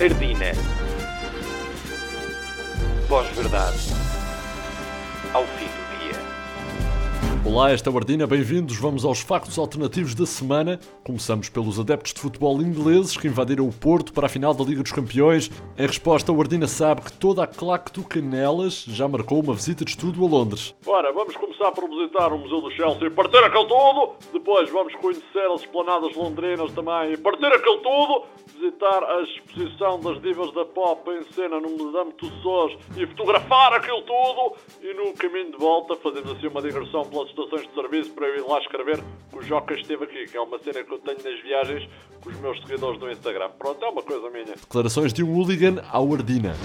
Ardina. Pós-verdade. Ao fim do dia. Olá, esta é a Ardina, bem-vindos. Vamos aos factos alternativos da semana. Começamos pelos adeptos de futebol ingleses que invadiram o Porto para a final da Liga dos Campeões. Em resposta, o Ardina sabe que toda a claque do Canelas já marcou uma visita de estudo a Londres. Ora, vamos começar por visitar o Museu do Chelsea e partir aquele tudo. Depois vamos conhecer as esplanadas londrinas também e partir aquele tudo. Visitar a exposição das divas da pop em cena no Madame Tussauds e fotografar aquilo tudo. E no caminho de volta fazemos assim uma digressão pelas estações de serviço para eu ir lá escrever que o Joca esteve aqui, que é uma cena que eu tenho nas viagens com os meus seguidores do Instagram. Pronto, é uma coisa minha. Declarações de um hooligan ao Ardina.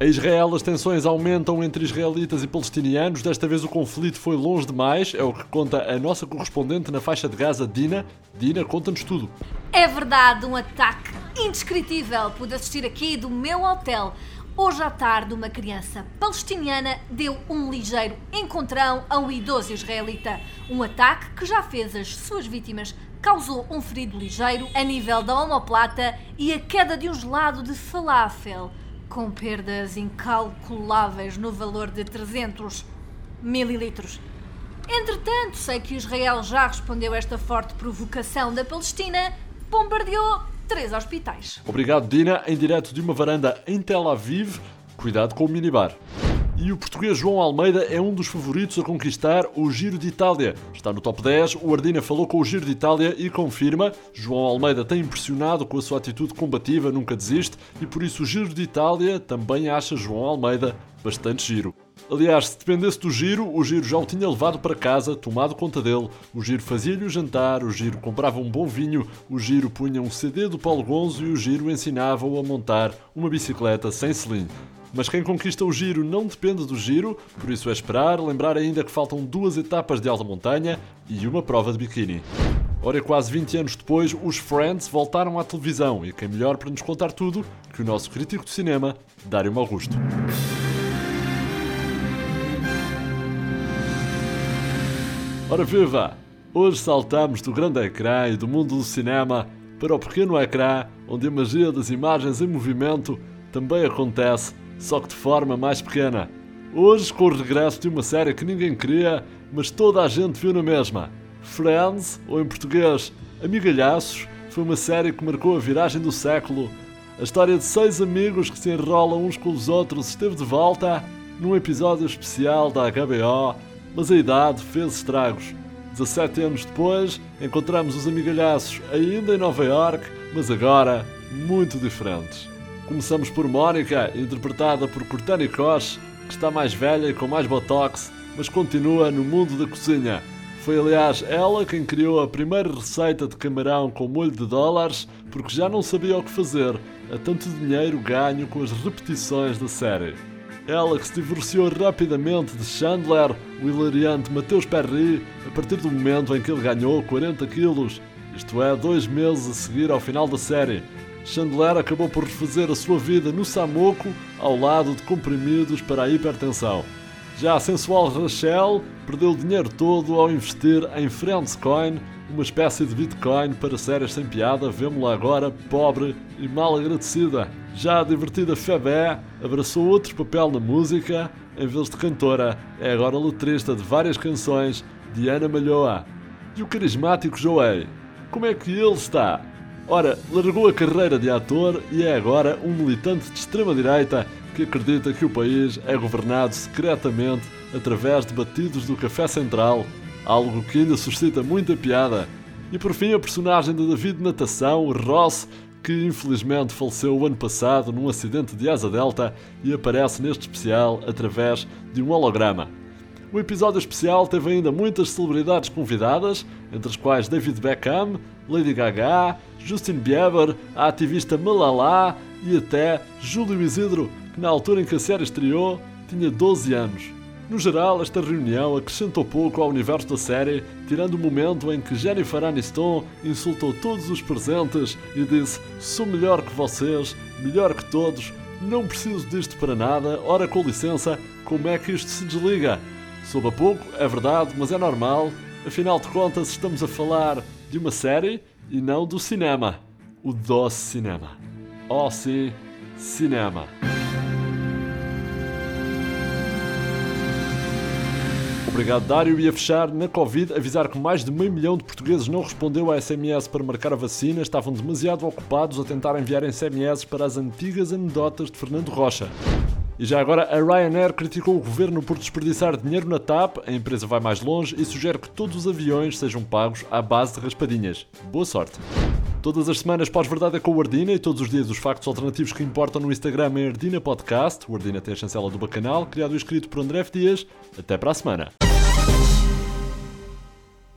Em Israel, as tensões aumentam entre israelitas e palestinianos. Desta vez o conflito foi longe demais, é o que conta a nossa correspondente na faixa de Gaza, Dina. Dina, conta-nos tudo. É verdade, um ataque indescritível. Pude assistir aqui do meu hotel. Hoje à tarde, uma criança palestiniana deu um ligeiro encontrão a um idoso israelita. Um ataque que já fez as suas vítimas causou um ferido ligeiro a nível da omoplata e a queda de um gelado de falafel, com perdas incalculáveis no valor de 300 mililitros. Entretanto, sei que Israel já respondeu a esta forte provocação da Palestina, bombardeou três hospitais. Obrigado, Dina, em direto de uma varanda em Tel Aviv. Cuidado com o minibar. E o português João Almeida é um dos favoritos a conquistar o Giro de Itália. Está no top 10. O Ardina falou com o Giro de Itália e confirma: João Almeida tem impressionado com a sua atitude combativa, nunca desiste, e por isso o Giro de Itália também acha João Almeida bastante giro. Aliás, se dependesse do Giro, o Giro já o tinha levado para casa, tomado conta dele. O Giro fazia-lhe o jantar, o Giro comprava um bom vinho, o Giro punha um CD do Paulo Gonzo e o Giro ensinava-o a montar uma bicicleta sem selim. Mas quem conquista o giro não depende do giro, por isso é esperar, lembrar ainda que faltam duas etapas de alta montanha e uma prova de biquíni. Ora, quase 20 anos depois, os Friends voltaram à televisão e quem melhor para nos contar tudo que o nosso crítico de cinema, Dário Malgusto. Ora viva! Hoje saltamos do grande ecrã e do mundo do cinema para o pequeno ecrã, onde a magia das imagens em movimento também acontece, só que de forma mais pequena. Hoje, com o regresso de uma série que ninguém queria, mas toda a gente viu na mesma. Friends, ou em português, Amigalhaços, foi uma série que marcou a viragem do século. A história de seis amigos que se enrolam uns com os outros esteve de volta num episódio especial da HBO mas a idade fez estragos. 17 anos depois, encontramos os amigalhaços ainda em Nova York, mas agora muito diferentes. Começamos por Mónica, interpretada por Cortani Koch, que está mais velha e com mais botox, mas continua no mundo da cozinha. Foi aliás ela quem criou a primeira receita de camarão com molho de dólares, porque já não sabia o que fazer, a tanto dinheiro ganho com as repetições da série. Ela que se divorciou rapidamente de Chandler, o hilariante Mateus Perry, a partir do momento em que ele ganhou 40 quilos, isto é, dois meses a seguir ao final da série. Chandler acabou por refazer a sua vida no Samoco, ao lado de comprimidos para a hipertensão. Já a sensual Rachel perdeu o dinheiro todo ao investir em Friendscoin, uma espécie de Bitcoin para séries sem piada, vemos-la agora pobre e mal agradecida. Já a divertida Febé abraçou outro papel na música, em vez de cantora, é agora letrista de várias canções de Ana Malhoa. E o carismático Joey, como é que ele está? Ora, largou a carreira de ator e é agora um militante de extrema-direita que acredita que o país é governado secretamente através de batidos do Café Central, algo que ainda suscita muita piada. E por fim, a personagem de David Natação, Ross, que infelizmente faleceu o ano passado num acidente de asa delta e aparece neste especial através de um holograma. O episódio especial teve ainda muitas celebridades convidadas, entre as quais David Beckham, Lady Gaga, Justin Bieber, a ativista Malala e até Júlio Isidro, que na altura em que a série estreou tinha 12 anos. No geral, esta reunião acrescentou pouco ao universo da série, tirando o momento em que Jennifer Aniston insultou todos os presentes e disse: Sou melhor que vocês, melhor que todos, não preciso disto para nada, ora com licença, como é que isto se desliga? Soube a pouco, é verdade, mas é normal, afinal de contas estamos a falar de uma série e não do cinema. O doce cinema. Oh sim, cinema. Obrigado, Dário. E a fechar, na Covid, avisar que mais de meio milhão de portugueses não respondeu a SMS para marcar a vacina, estavam demasiado ocupados a tentar enviar SMS para as antigas anedotas de Fernando Rocha. E já agora, a Ryanair criticou o governo por desperdiçar dinheiro na TAP, a empresa vai mais longe e sugere que todos os aviões sejam pagos à base de raspadinhas. Boa sorte! Todas as semanas pós-verdade é com o Ardina e todos os dias os factos alternativos que importam no Instagram em Ardina Podcast. O Ardina tem a chancela do Bacanal, criado e escrito por André F. Dias. Até para a semana.